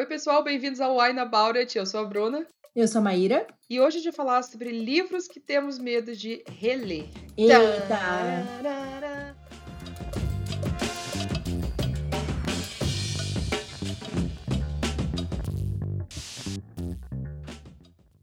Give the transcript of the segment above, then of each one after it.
Oi, pessoal, bem-vindos ao Wine About It. Eu sou a Bruna. Eu sou a Maíra. E hoje a gente vai falar sobre livros que temos medo de reler. Eita!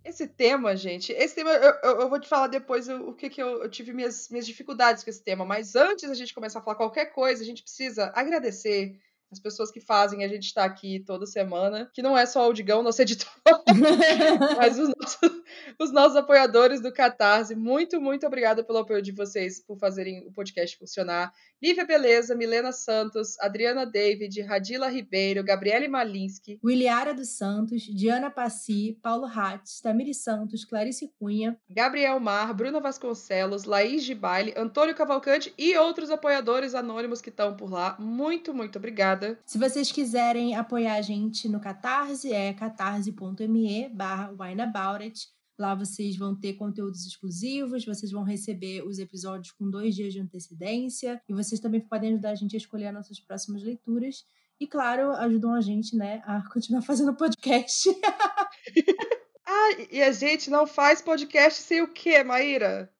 Esse tema, gente, esse tema eu, eu, eu vou te falar depois o, o que, que eu, eu tive minhas, minhas dificuldades com esse tema, mas antes da gente começar a falar qualquer coisa, a gente precisa agradecer as pessoas que fazem a gente estar aqui toda semana, que não é só o Digão, nosso editor, mas os nossos, os nossos, apoiadores do Catarse. Muito, muito obrigada pelo apoio de vocês, por fazerem o podcast funcionar. Lívia Beleza, Milena Santos, Adriana David, Radila Ribeiro, Gabriele Malinsky, Williara dos Santos, Diana Passi, Paulo Hatz, Tamiri Santos, Clarice Cunha, Gabriel Mar, Bruna Vasconcelos, Laís de Baile, Antônio Cavalcante e outros apoiadores anônimos que estão por lá. Muito, muito obrigada. Se vocês quiserem apoiar a gente no Catarse, é catarse.me barra Lá vocês vão ter conteúdos exclusivos, vocês vão receber os episódios com dois dias de antecedência e vocês também podem ajudar a gente a escolher as nossas próximas leituras. E, claro, ajudam a gente, né, a continuar fazendo podcast. ah, e a gente não faz podcast sem o quê, Maíra?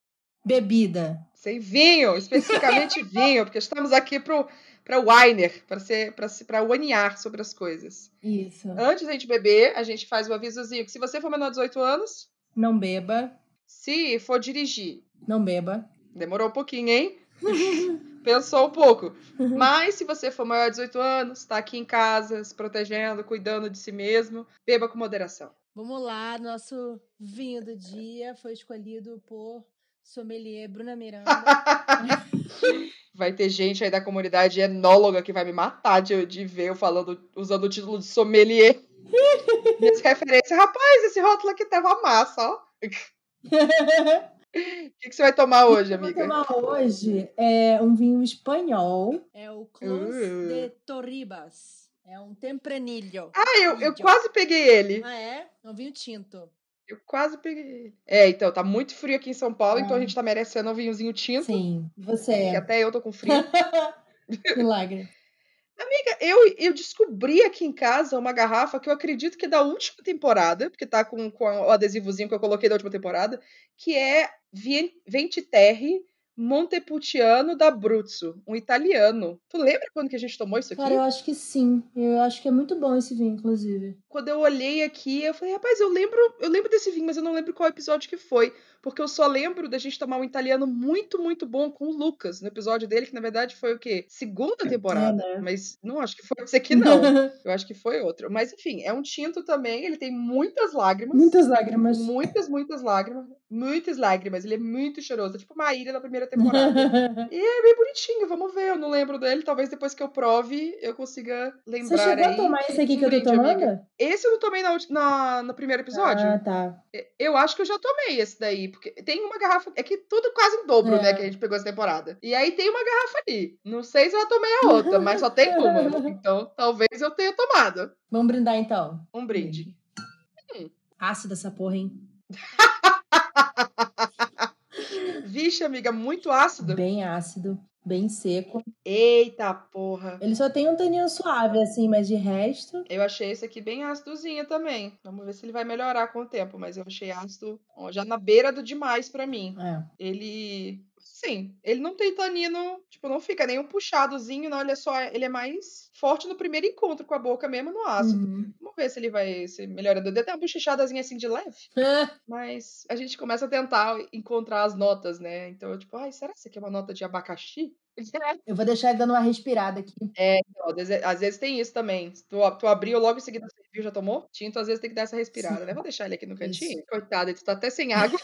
Bebida. Sem vinho, especificamente vinho, porque estamos aqui pro para Winer, para ser para wanear sobre as coisas. Isso. Antes da gente beber, a gente faz o um avisozinho que se você for menor de 18 anos, não beba. Se for dirigir, não beba. Demorou um pouquinho, hein? Pensou um pouco. Mas se você for maior de 18 anos, está aqui em casa, se protegendo, cuidando de si mesmo, beba com moderação. Vamos lá, nosso vinho do dia foi escolhido por sommelier Bruna Miranda. vai ter gente aí da comunidade enóloga que vai me matar de, de ver eu falando, usando o título de sommelier. Minhas referências. Rapaz, esse rótulo aqui tava massa, ó. O que, que, você vai tomar hoje, amiga? Eu vou tomar hoje é um vinho espanhol. É o Clos uh. de Torribas. É um tempranilho. Ah, eu, eu quase peguei ele. Ah, é? É um vinho tinto. Eu quase peguei. É, então, tá muito frio aqui em São Paulo, então a gente tá merecendo um vinhozinho tinto. Sim, você é. até eu tô com frio. Milagre. Amiga, eu, eu descobri aqui em casa uma garrafa que eu acredito que é da última temporada, porque tá com, com o adesivozinho que eu coloquei da última temporada, que é Venti Terre Montepulciano da Bruzzo, um italiano. Tu lembra quando que a gente tomou isso aqui? Cara, eu acho que sim. Eu acho que é muito bom esse vinho, inclusive. Quando eu olhei aqui, eu falei, rapaz, eu lembro, eu lembro desse vinho, mas eu não lembro qual episódio que foi. Porque eu só lembro da gente tomar um italiano muito, muito bom com o Lucas, no episódio dele, que na verdade foi o quê? Segunda é, temporada. É, né? Mas não acho que foi esse aqui, não. eu acho que foi outro. Mas enfim, é um tinto também, ele tem muitas lágrimas. Muitas lágrimas. Muitas, muitas lágrimas. Muitas lágrimas. Ele é muito cheiroso. É tipo uma ilha da primeira temporada. e é bem bonitinho, vamos ver. Eu não lembro dele. Talvez depois que eu prove, eu consiga lembrar. Você chegou aí. a tomar esse aqui que eu tô tomando? Amiga. Esse eu não tomei na, na, no primeiro episódio. Ah, tá. Eu acho que eu já tomei esse daí. Porque tem uma garrafa. É que tudo quase em dobro, né, é. né? Que a gente pegou essa temporada. E aí tem uma garrafa ali. Não sei se eu já tomei a outra, mas só tem uma. Então talvez eu tenha tomado. Vamos brindar então. Um brinde. Hum. Ácida essa porra, hein? Vixe, amiga, muito ácido. Bem ácido, bem seco. Eita porra. Ele só tem um taninho suave, assim, mas de resto. Eu achei esse aqui bem ácidozinho também. Vamos ver se ele vai melhorar com o tempo, mas eu achei ácido ó, já na beira do demais para mim. É. Ele Sim, ele não tem tanino, tipo, não fica nem um puxadozinho, não. Ele é só. Ele é mais forte no primeiro encontro com a boca mesmo no ácido. Uhum. Vamos ver se ele vai se melhorando. Deu até uma bochechadazinha assim de leve. É. Mas a gente começa a tentar encontrar as notas, né? Então, eu, tipo, ai, será que isso aqui é uma nota de abacaxi? Eu vou deixar ele dando uma respirada aqui. É, então, às vezes tem isso também. Tu, tu abriu logo em seguida serviu, já tomou? Tinto, às vezes tem que dar essa respirada, né? Vou deixar ele aqui no cantinho. Isso. Coitada, tu tá até sem água.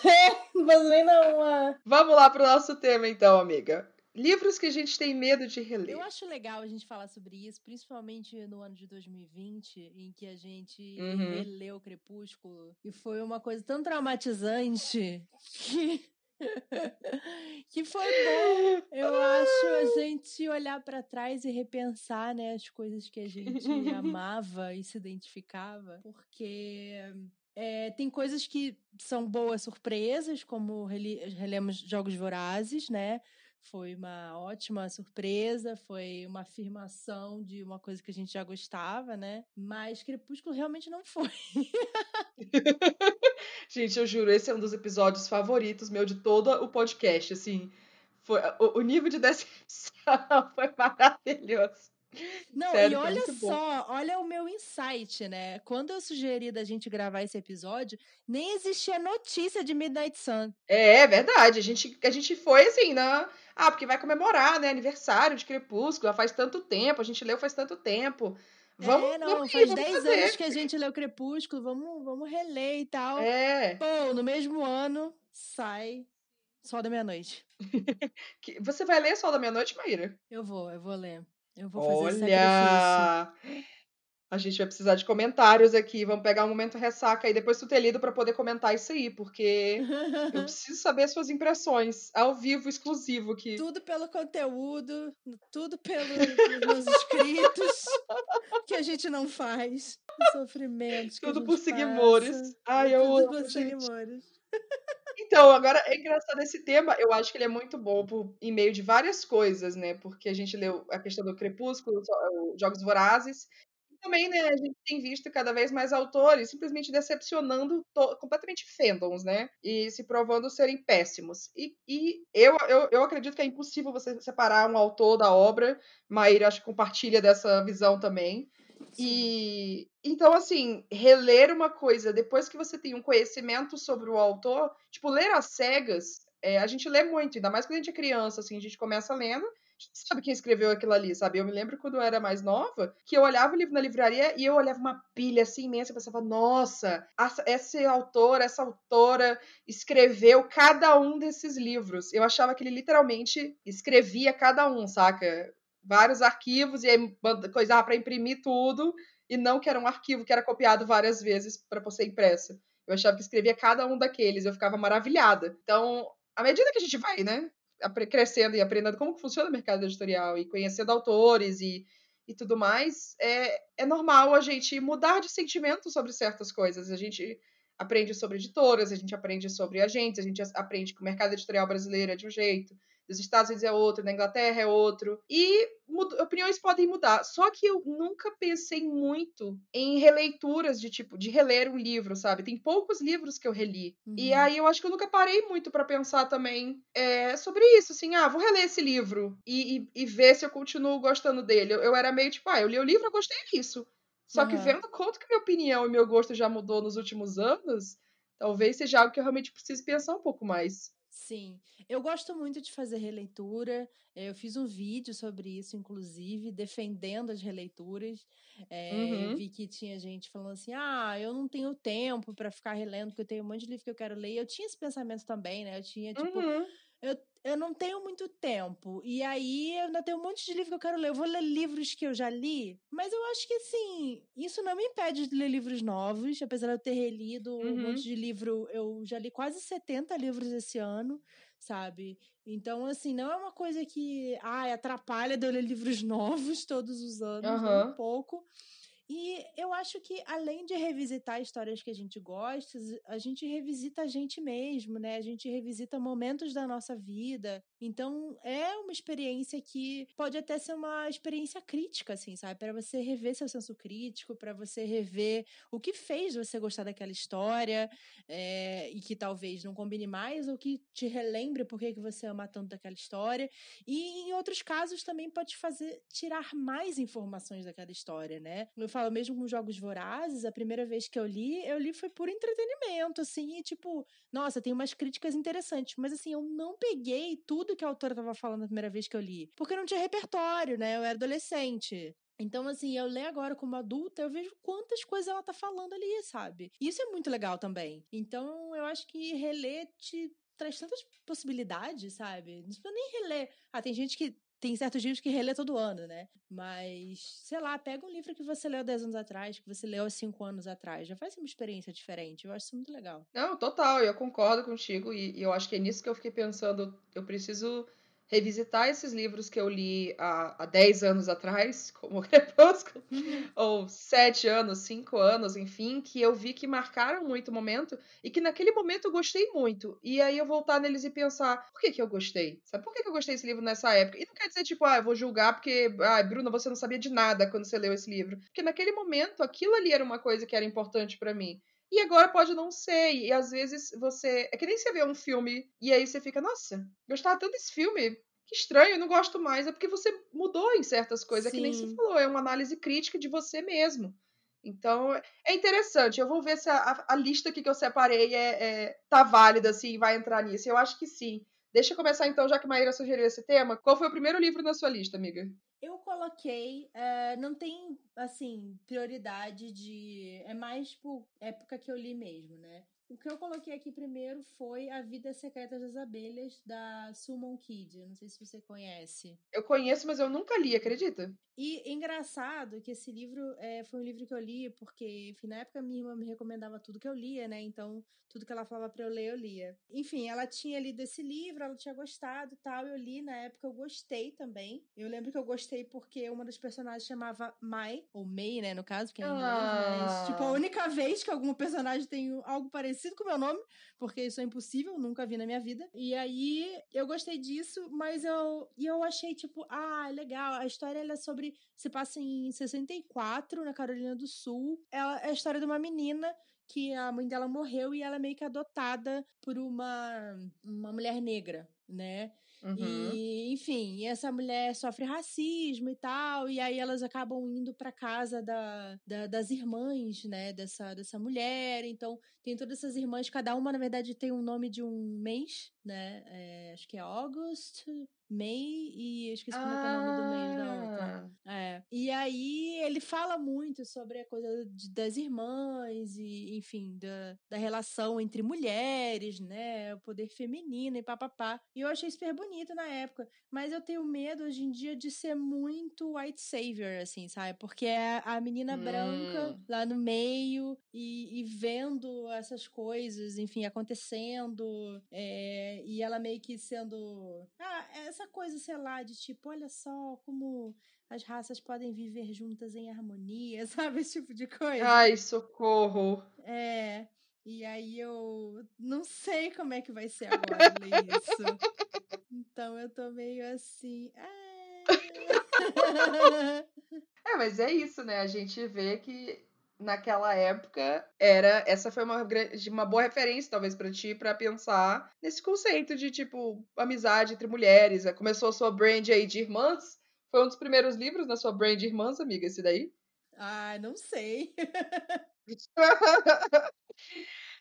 nem não. Vamos lá pro nosso tema, então, amiga. Livros que a gente tem medo de reler. Eu acho legal a gente falar sobre isso, principalmente no ano de 2020, em que a gente uhum. releu Crepúsculo. E foi uma coisa tão traumatizante que que foi bom. Eu acho a gente olhar para trás e repensar, né, as coisas que a gente amava e se identificava, porque é, tem coisas que são boas surpresas, como relemos Jogos Vorazes, né? Foi uma ótima surpresa, foi uma afirmação de uma coisa que a gente já gostava, né? Mas Crepúsculo realmente não foi. gente, eu juro, esse é um dos episódios favoritos meu de todo o podcast, assim. Foi, o, o nível de decepção foi maravilhoso. Não, Sério, e olha só, olha o meu insight, né? Quando eu sugeri da gente gravar esse episódio, nem existia notícia de Midnight Sun. É, é verdade. A gente, a gente foi assim, né? Ah, porque vai comemorar, né? Aniversário de Crepúsculo, faz tanto tempo, a gente leu faz tanto tempo. Vamos, é, não, vamos faz 10 anos que a gente leu Crepúsculo, vamos, vamos reler e tal. É. Pô, no mesmo ano sai Sol da Meia-Noite. Você vai ler Sol da Meia-Noite, Maíra? Eu vou, eu vou ler. Eu vou fazer Olha! A gente vai precisar de comentários aqui. Vamos pegar um momento ressaca aí depois tu ter lido para poder comentar isso aí, porque eu preciso saber as suas impressões ao vivo, exclusivo aqui. Tudo pelo conteúdo, tudo pelos inscritos que a gente não faz, sofrimentos. Tudo por seguimores. Ai, eu tudo amo, por seguimores. Então, agora é engraçado esse tema, eu acho que ele é muito bom por, em meio de várias coisas, né? Porque a gente leu a questão do Crepúsculo, os Jogos Vorazes, também, né, a gente tem visto cada vez mais autores simplesmente decepcionando completamente fandoms, né? E se provando serem péssimos. E, e eu, eu, eu acredito que é impossível você separar um autor da obra, Maíra acho que compartilha dessa visão também. E então, assim, reler uma coisa depois que você tem um conhecimento sobre o autor, tipo, ler às cegas, é, a gente lê muito, ainda mais quando a gente é criança, assim, a gente começa lendo, sabe quem escreveu aquilo ali, sabe? Eu me lembro quando eu era mais nova, que eu olhava o livro na livraria e eu olhava uma pilha assim imensa e pensava, nossa, esse autor, essa autora escreveu cada um desses livros. Eu achava que ele literalmente escrevia cada um, saca? Vários arquivos e aí coisava para imprimir tudo e não que era um arquivo que era copiado várias vezes para ser impresso. Eu achava que escrevia cada um daqueles, eu ficava maravilhada. Então, à medida que a gente vai, né, crescendo e aprendendo como funciona o mercado editorial e conhecendo autores e, e tudo mais, é, é normal a gente mudar de sentimento sobre certas coisas. A gente aprende sobre editoras, a gente aprende sobre agentes, a gente aprende que o mercado editorial brasileiro é de um jeito, dos Estados Unidos é outro, da Inglaterra é outro. E opiniões podem mudar. Só que eu nunca pensei muito em releituras de tipo, de reler um livro, sabe? Tem poucos livros que eu reli. Uhum. E aí eu acho que eu nunca parei muito para pensar também é, sobre isso, assim, ah, vou reler esse livro e, e, e, ver se eu continuo gostando dele. Eu, eu era meio tipo, ah, eu li o livro, eu gostei disso. Só uhum. que vendo quanto que minha opinião e meu gosto já mudou nos últimos anos, talvez seja algo que eu realmente preciso pensar um pouco mais. Sim, eu gosto muito de fazer releitura. Eh, eu fiz um vídeo sobre isso, inclusive, defendendo as releituras. É, uhum. Eu vi que tinha gente falando assim: ah, eu não tenho tempo para ficar relendo, porque eu tenho um monte de livro que eu quero ler. Eu tinha esse pensamento também, né? Eu tinha, tipo, uhum eu, eu não tenho muito tempo. E aí eu ainda tenho um monte de livro que eu quero ler. Eu vou ler livros que eu já li, mas eu acho que assim, isso não me impede de ler livros novos, apesar de eu ter relido uhum. um monte de livro. Eu já li quase 70 livros esse ano, sabe? Então, assim, não é uma coisa que ai, atrapalha de eu ler livros novos todos os anos, uhum. um pouco. E eu acho que, além de revisitar histórias que a gente gosta, a gente revisita a gente mesmo, né? A gente revisita momentos da nossa vida. Então, é uma experiência que pode até ser uma experiência crítica, assim, sabe? Para você rever seu senso crítico, para você rever o que fez você gostar daquela história é, e que talvez não combine mais, ou que te relembre por que você ama tanto daquela história. E em outros casos também pode fazer tirar mais informações daquela história, né? Falo mesmo com Jogos Vorazes, a primeira vez que eu li, eu li foi por entretenimento, assim, e tipo, nossa, tem umas críticas interessantes, mas assim, eu não peguei tudo que a autora estava falando a primeira vez que eu li, porque não tinha repertório, né? Eu era adolescente. Então, assim, eu leio agora como adulta, eu vejo quantas coisas ela tá falando ali, sabe? E isso é muito legal também. Então, eu acho que reler te traz tantas possibilidades, sabe? Não precisa nem reler. Ah, tem gente que tem certos livros que relê todo ano, né? Mas, sei lá, pega um livro que você leu 10 anos atrás, que você leu há 5 anos atrás. Já faz uma experiência diferente. Eu acho isso muito legal. Não, total, eu concordo contigo. E, e eu acho que é nisso que eu fiquei pensando. Eu preciso revisitar esses livros que eu li há, há 10 anos atrás, como Crepúsculo, ou 7 anos, 5 anos, enfim, que eu vi que marcaram muito o momento e que naquele momento eu gostei muito. E aí eu voltar neles e pensar, por que que eu gostei? Sabe por que, que eu gostei desse livro nessa época? E não quer dizer, tipo, ah, eu vou julgar porque, ah, Bruna, você não sabia de nada quando você leu esse livro. Porque naquele momento aquilo ali era uma coisa que era importante para mim. E agora pode não ser. E às vezes você. É que nem você vê um filme e aí você fica, nossa, gostava tanto desse filme. Que estranho, não gosto mais. É porque você mudou em certas coisas. Sim. É que nem você falou, é uma análise crítica de você mesmo. Então, é interessante. Eu vou ver se a, a lista aqui que eu separei é, é, tá válida, assim, vai entrar nisso. Eu acho que sim. Deixa eu começar então, já que Maíra sugeriu esse tema. Qual foi o primeiro livro na sua lista, amiga? Eu coloquei, uh, não tem, assim, prioridade de. É mais por época que eu li mesmo, né? O que eu coloquei aqui primeiro foi A Vida Secreta das Abelhas, da Summon Kid. Não sei se você conhece. Eu conheço, mas eu nunca li, acredita? E engraçado que esse livro é, foi um livro que eu li porque, enfim, na época minha irmã me recomendava tudo que eu lia, né? Então, tudo que ela falava pra eu ler, eu lia. Enfim, ela tinha lido esse livro, ela tinha gostado tal. Eu li na época, eu gostei também. Eu lembro que eu gostei porque uma das personagens chamava Mai, ou May, né, no caso, que é inglês, ah. mas, tipo, a única vez que algum personagem tem algo parecido com o meu nome, porque isso é impossível, nunca vi na minha vida. E aí, eu gostei disso, mas eu, e eu achei, tipo, ah, legal, a história é sobre sobre. Se passa em 64, na Carolina do Sul. Ela, é a história de uma menina que a mãe dela morreu e ela é meio que adotada por uma, uma mulher negra, né? Uhum. E, enfim, essa mulher sofre racismo e tal, e aí elas acabam indo para casa da, da, das irmãs, né, dessa, dessa mulher. Então, tem todas essas irmãs, cada uma, na verdade, tem um nome de um mês, né? É, acho que é August, May e eu esqueci como ah. é, é o nome do mês da outra. Ah. É. E aí ele fala muito sobre a coisa de, das irmãs e, enfim, da, da relação entre mulheres, né? O poder feminino e papapá. E eu achei super bonito na época. Mas eu tenho medo hoje em dia de ser muito white savior, assim, sabe? Porque é a menina hum. branca lá no meio e, e, vendo essas coisas, enfim, acontecendo. É, e ela meio que sendo. Ah, essa essa coisa, sei lá, de tipo, olha só como as raças podem viver juntas em harmonia, sabe? Esse tipo de coisa. Ai, socorro. É. E aí eu não sei como é que vai ser agora ler isso. Então eu tô meio assim. É... é, mas é isso, né? A gente vê que naquela época era essa foi uma uma boa referência talvez para ti para pensar nesse conceito de tipo amizade entre mulheres. Começou a sua brand aí de irmãs? Foi um dos primeiros livros na sua brand de irmãs amiga esse daí? Ah não sei.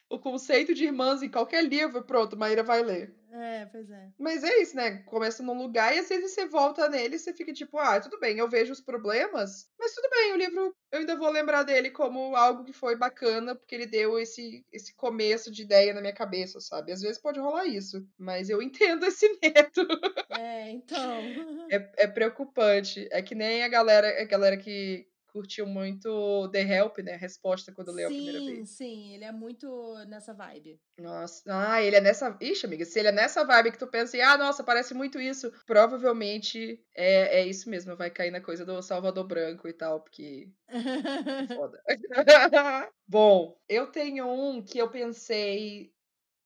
O conceito de irmãs em qualquer livro, pronto, Maíra vai ler. É, pois é. Mas é isso, né? Começa num lugar e às vezes você volta nele e você fica tipo, ah, tudo bem, eu vejo os problemas, mas tudo bem, o livro eu ainda vou lembrar dele como algo que foi bacana, porque ele deu esse, esse começo de ideia na minha cabeça, sabe? Às vezes pode rolar isso, mas eu entendo esse medo. É, então. É, é preocupante. É que nem a galera, a galera que, curtiu muito The Help, né? A resposta quando leu a primeira vez. Sim, sim, ele é muito nessa vibe. Nossa, ah, ele é nessa. Ixi, amiga, se ele é nessa vibe que tu pensa, ah, nossa, parece muito isso, provavelmente é, é isso mesmo, vai cair na coisa do Salvador Branco e tal, porque. É foda. Bom, eu tenho um que eu pensei.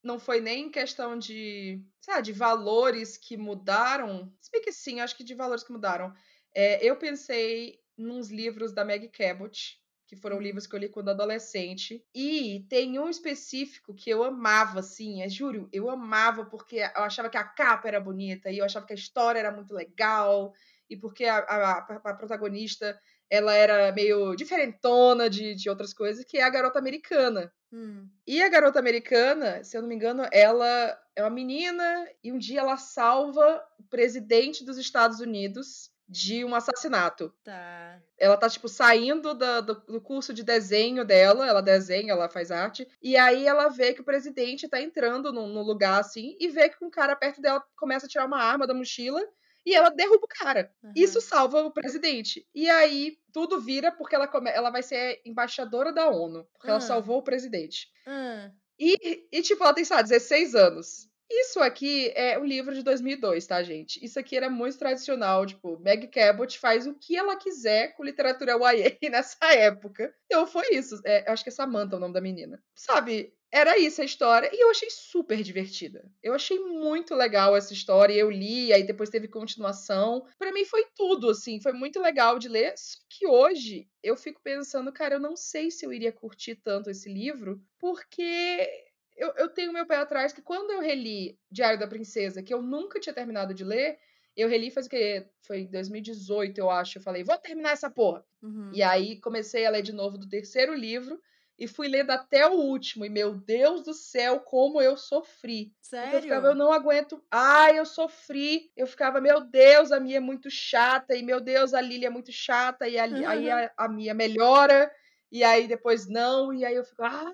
Não foi nem questão de, sabe, de valores que mudaram. Se bem que sim, acho que de valores que mudaram. É, eu pensei nos livros da Meg Cabot, que foram uhum. livros que eu li quando adolescente. E tem um específico que eu amava, assim, é, juro, eu amava porque eu achava que a capa era bonita e eu achava que a história era muito legal e porque a, a, a protagonista ela era meio diferentona de, de outras coisas, que é a garota americana. Hum. E a garota americana, se eu não me engano, ela é uma menina e um dia ela salva o presidente dos Estados Unidos de um assassinato. Tá. Ela tá, tipo, saindo do, do, do, curso de desenho dela, ela desenha, ela faz arte, e aí ela vê que o presidente tá entrando no, no lugar, assim, e vê que um cara perto dela começa a tirar uma arma da mochila, e ela derruba o cara. Uhum. Isso salva o presidente. E aí tudo vira porque ela, come... ela vai ser embaixadora da ONU, porque uhum. ela salvou o presidente. Uhum. E, e, tipo, ela tem, sei lá, 16 anos. Isso aqui é um livro de 2002, tá, gente? Isso aqui era muito tradicional, tipo, Meg Cabot faz o que ela quiser com literatura YA nessa época. Então foi isso. É, acho que é Samantha o nome da menina. Sabe, era isso a história e eu achei super divertida. Eu achei muito legal essa história. Eu li, aí depois teve continuação. Para mim foi tudo, assim, foi muito legal de ler. Só que hoje eu fico pensando, cara, eu não sei se eu iria curtir tanto esse livro, porque eu, eu tenho meu pé atrás que quando eu reli Diário da Princesa, que eu nunca tinha terminado de ler, eu reli faz o quê? Foi em 2018, eu acho. Eu falei, vou terminar essa porra. Uhum. E aí comecei a ler de novo do terceiro livro e fui lendo até o último. E meu Deus do céu, como eu sofri. Sério? Eu ficava, eu não aguento. Ai, eu sofri. Eu ficava, meu Deus, a Mia é muito chata. E meu Deus, a Lily é muito chata. E a, uhum. aí a, a Mia melhora. E aí depois não. E aí eu fico, ah,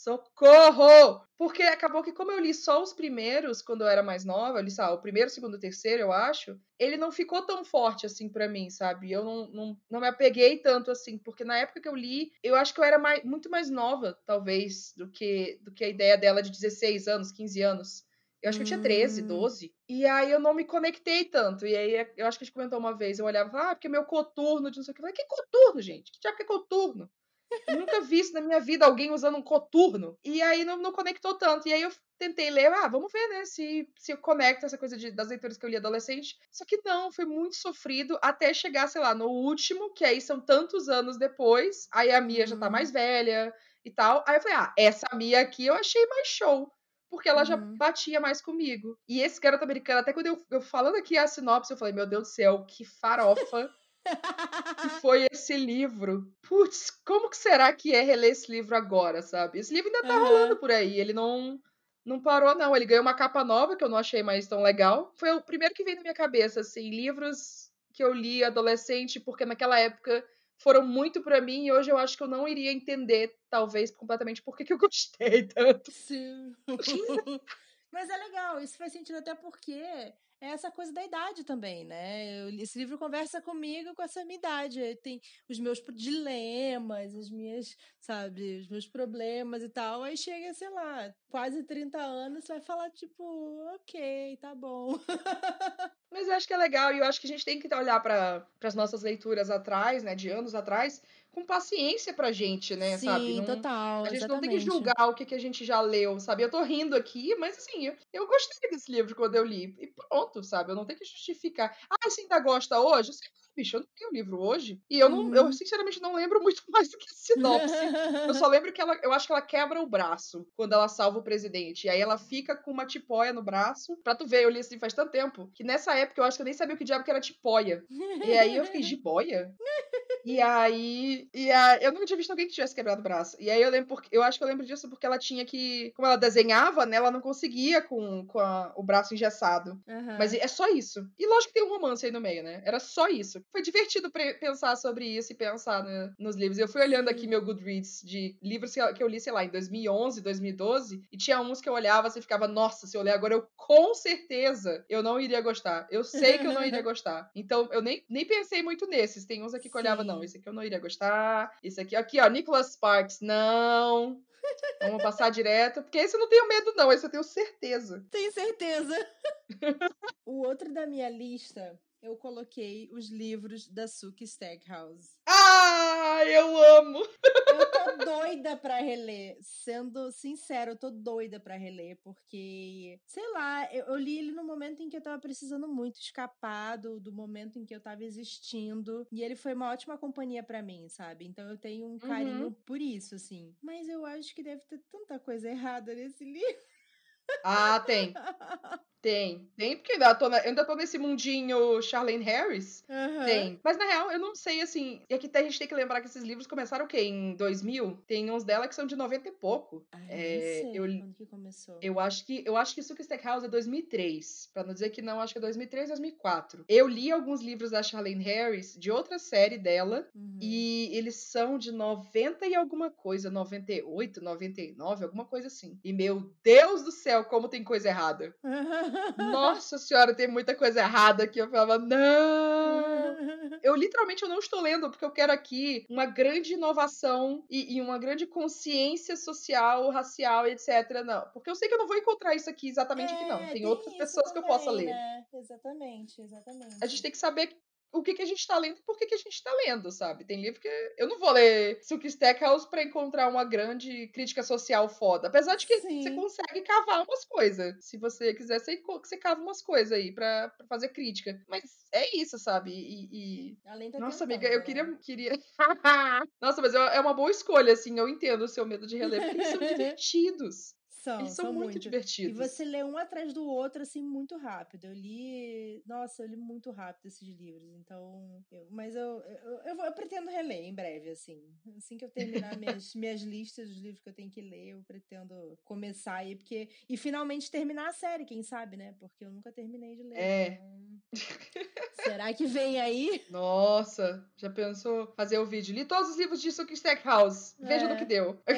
Socorro! Porque acabou que, como eu li só os primeiros quando eu era mais nova, eu li só, o primeiro, segundo e terceiro, eu acho, ele não ficou tão forte assim para mim, sabe? Eu não, não, não me apeguei tanto assim, porque na época que eu li, eu acho que eu era mais, muito mais nova, talvez, do que, do que a ideia dela de 16 anos, 15 anos. Eu acho que eu tinha 13, 12. Hum. E aí eu não me conectei tanto. E aí eu acho que a gente comentou uma vez, eu olhava, ah, porque meu coturno de não sei o que. Eu falei, que coturno, gente? Que diabo que é coturno? Nunca vi isso na minha vida, alguém usando um coturno. E aí não, não conectou tanto. E aí eu tentei ler, ah, vamos ver, né, se, se eu conecto essa coisa de, das leituras que eu li adolescente. Só que não, foi muito sofrido até chegar, sei lá, no último, que aí são tantos anos depois. Aí a Mia já tá uhum. mais velha e tal. Aí eu falei, ah, essa Mia aqui eu achei mais show porque ela uhum. já batia mais comigo. E esse garoto americano, até quando eu, eu falando aqui a sinopse, eu falei, meu Deus do céu, que farofa que foi esse livro. Putz, como que será que é reler esse livro agora, sabe? Esse livro ainda tá uhum. rolando por aí, ele não não parou não, ele ganhou uma capa nova que eu não achei mais tão legal. Foi o primeiro que veio na minha cabeça, assim, livros que eu li adolescente, porque naquela época foram muito para mim e hoje eu acho que eu não iria entender, talvez, completamente por que, que eu gostei tanto. Sim. Mas é legal, isso faz sentido até porque é essa coisa da idade também, né? Esse livro conversa comigo com essa minha idade. Tem os meus dilemas, as minhas, sabe, os meus problemas e tal. Aí chega, sei lá, quase 30 anos, você vai falar, tipo, ok, tá bom. Mas eu acho que é legal e eu acho que a gente tem que olhar para as nossas leituras atrás, né, de anos atrás, com paciência pra gente, né, Sim, sabe? Não, total. A gente exatamente. não tem que julgar o que, que a gente já leu, sabe? Eu tô rindo aqui, mas assim, eu, eu gostei desse livro quando eu li. E pronto, sabe? Eu não tenho que justificar. Ah, você ainda gosta hoje? Você bicho, eu não tenho o livro hoje. E eu não, uhum. eu sinceramente não lembro muito mais do que a sinopse. eu só lembro que ela, eu acho que ela quebra o braço quando ela salva o presidente. E aí ela fica com uma tipóia no braço. Pra tu ver, eu li assim faz tanto tempo que nessa época eu acho que eu nem sabia o que diabo que era tipóia. E aí eu fiquei, jiboia? E aí. E a, eu nunca tinha visto alguém que tivesse quebrado o braço. E aí eu lembro porque. Eu acho que eu lembro disso porque ela tinha que. Como ela desenhava, né? Ela não conseguia com, com a, o braço engessado. Uhum. Mas é só isso. E lógico que tem um romance aí no meio, né? Era só isso. Foi divertido pensar sobre isso e pensar nos livros. Eu fui olhando aqui meu Goodreads de livros que eu li, sei lá, em 2011, 2012. E tinha uns que eu olhava e ficava, nossa, se eu ler agora, eu com certeza eu não iria gostar. Eu sei que eu não iria gostar. Então eu nem, nem pensei muito nesses. Tem uns aqui que eu olhava, não, esse aqui eu não iria gostar. Esse aqui, aqui, ó, Nicholas Sparks, não. Vamos passar direto, porque esse eu não tenho medo, não. Esse eu tenho certeza. Tenho certeza. o outro da minha lista eu coloquei os livros da Suki Stackhouse. Ah, eu amo! Eu tô doida pra reler. Sendo sincero, eu tô doida pra reler, porque, sei lá, eu, eu, li ele no momento em que eu tava precisando muito escapar do, do momento em que eu tava existindo. E ele foi uma ótima companhia para mim, sabe? Então eu tenho um carinho uhum. por isso, assim. Mas eu acho que deve ter tanta coisa errada nesse livro. Ah, tem. Tem, tem, porque ainda tô, na, ainda tô nesse mundinho Charlene Harris. Uhum. Tem. Mas na real, eu não sei, assim. E aqui a gente tem que lembrar que esses livros começaram o quê? Em 2000? Tem uns dela que são de 90 e pouco. Ai, é, não sei eu, quando que começou. Eu acho que, eu acho que Suki Stackhouse é 2003. Pra não dizer que não, acho que é 2003, 2004. Eu li alguns livros da Charlene Harris, de outra série dela, uhum. e eles são de 90 e alguma coisa, 98, 99, alguma coisa assim. E meu Deus do céu, como tem coisa errada. Nossa senhora, tem muita coisa errada aqui. Eu falava, não! Eu literalmente eu não estou lendo, porque eu quero aqui uma grande inovação e, e uma grande consciência social, racial, etc. Não. Porque eu sei que eu não vou encontrar isso aqui exatamente é, aqui, não. Tem, tem outras pessoas também, que eu possa ler. Né? Exatamente, exatamente. A gente tem que saber o que, que a gente tá lendo e por que, que a gente tá lendo, sabe? Tem livro que eu não vou ler Silk Stackhouse pra encontrar uma grande crítica social foda. Apesar de que Sim. você consegue cavar umas coisas. Se você quiser, você, você cava umas coisas aí pra, pra fazer crítica. Mas é isso, sabe? E. e... Além da Nossa, amiga, eu queria. Né? queria... Nossa, mas é uma boa escolha, assim. Eu entendo o seu medo de reler, porque eles são divertidos. São, Eles são, são muito, muito, divertidos. E você lê um atrás do outro, assim, muito rápido. Eu li. Nossa, eu li muito rápido esses livros. Então. Eu... Mas eu, eu, eu, eu, pretendo reler em breve, assim. Assim que eu terminar minhas, minhas listas dos livros que eu tenho que ler, eu pretendo começar aí, porque. E finalmente terminar a série, quem sabe, né? Porque eu nunca terminei de ler. É. Então... Será que vem aí? Nossa, já pensou fazer o vídeo? Li todos os livros de Suki Stackhouse. Veja é, no que deu. É.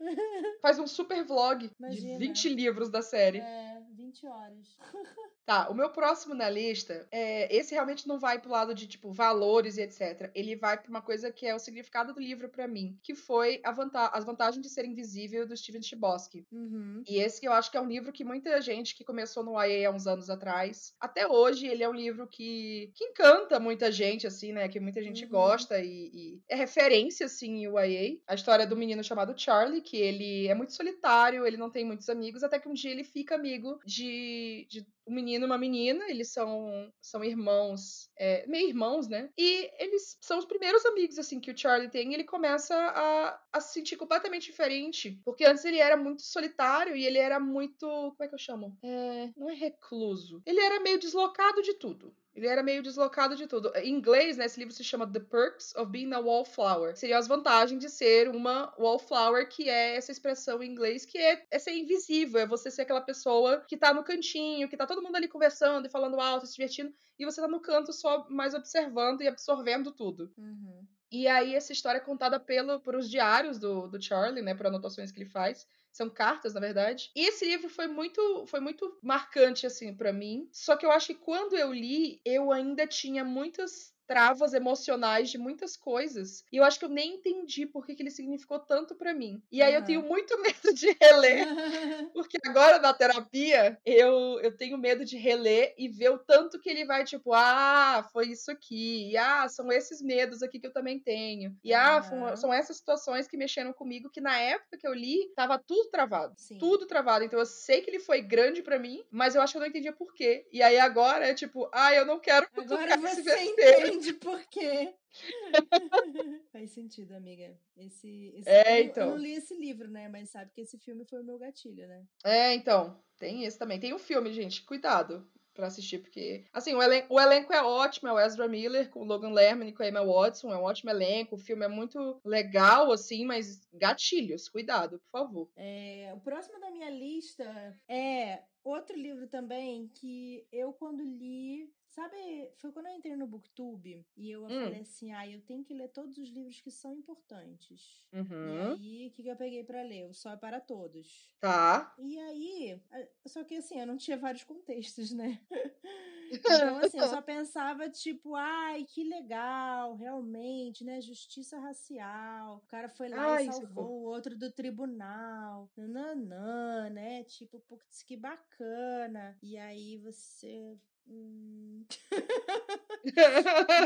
Faz um super vlog Imagina. de 20 livros da série. É, 20 horas. Tá, o meu próximo na lista, é, esse realmente não vai pro lado de, tipo, valores e etc. Ele vai pra uma coisa que é o significado do livro para mim, que foi vanta As Vantagens de Ser Invisível, do Steven Chbosky. Uhum. E esse eu acho que é um livro que muita gente que começou no YA há uns anos atrás, até hoje, ele é um livro que, que encanta muita gente, assim, né? Que muita gente uhum. gosta e, e, é referência, assim, em YA. A história do menino chamado Charlie, que ele é muito solitário, ele não tem muitos amigos, até que um dia ele fica amigo de, de um menino e uma menina, eles são, são irmãos, é, meio irmãos, né? E eles são os primeiros amigos, assim, que o Charlie tem, e ele começa a, a se sentir completamente diferente. Porque antes ele era muito solitário e ele era muito. Como é que eu chamo? É, não é recluso. Ele era meio deslocado de tudo. Ele era meio deslocado de tudo. Em inglês, né, esse livro se chama The Perks of Being a Wallflower. Seria as vantagens de ser uma wallflower, que é essa expressão em inglês que é, é ser invisível, é você ser aquela pessoa que tá no cantinho, que tá todo mundo ali conversando e falando alto, se divertindo, e você tá no canto só mais observando e absorvendo tudo. Uhum. E aí essa história é contada pelo, por os diários do, do Charlie, né, por anotações que ele faz. São cartas, na verdade. E esse livro foi muito, foi muito marcante, assim, para mim. Só que eu acho que quando eu li, eu ainda tinha muitas travas emocionais de muitas coisas. E eu acho que eu nem entendi por que, que ele significou tanto para mim. E aí uhum. eu tenho muito medo de reler, porque agora na terapia eu, eu tenho medo de reler e ver o tanto que ele vai, tipo, ah, foi isso aqui. E ah, são esses medos aqui que eu também tenho. E ah, uhum. são essas situações que mexeram comigo que na época que eu li, tava tudo travado. Sim. Tudo travado. Então eu sei que ele foi grande para mim, mas eu acho que eu não entendia por quê. E aí agora é tipo, ah, eu não quero agora você entende entende por quê. Faz sentido, amiga. Esse, esse é, filme, então. Eu não li esse livro, né? Mas sabe que esse filme foi o meu gatilho, né? É, então. Tem esse também. Tem o um filme, gente. Cuidado para assistir, porque. Assim, o, elen o elenco é ótimo, é o Ezra Miller com o Logan Lerman e com a Emma Watson. É um ótimo elenco. O filme é muito legal, assim, mas gatilhos. Cuidado, por favor. É, o próximo da minha lista é outro livro também que eu, quando li, Sabe, foi quando eu entrei no Booktube e eu hum. falei assim: ah, eu tenho que ler todos os livros que são importantes. Uhum. E aí, o que, que eu peguei para ler? O Sol é para Todos. Tá. E aí, só que assim, eu não tinha vários contextos, né? então, assim, eu só pensava, tipo, ai, que legal, realmente, né? Justiça racial. O cara foi lá ai, e salvou o outro do tribunal. Nananã, né? Tipo, putz, que bacana. E aí você Hum. e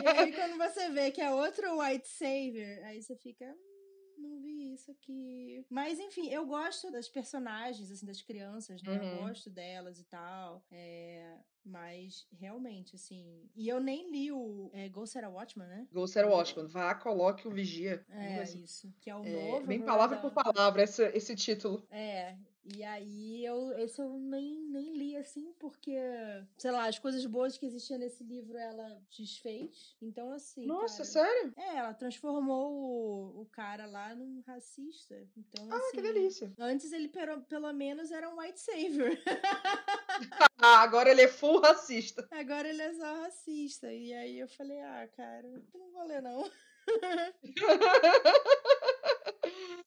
aí, quando você vê que é outro white savior, aí você fica. Hum, não vi isso aqui. Mas, enfim, eu gosto das personagens, assim, das crianças, né? Uhum. Eu gosto delas e tal. É, mas, realmente, assim. E eu nem li o é, Ghost era Watchman, né? Ghost era Watchman. Vá, coloque o Vigia. É, isso. Que é o é, novo. Bem palavra por palavra esse, esse título. É. E aí eu esse eu nem, nem li assim, porque, sei lá, as coisas boas que existiam nesse livro ela desfez. Então, assim. Nossa, cara, sério? É, ela transformou o, o cara lá num racista. Então, ah, assim, que delícia. Antes ele pelo, pelo menos era um white savior. ah, agora ele é full racista. Agora ele é só racista. E aí eu falei, ah, cara, não vou ler, não.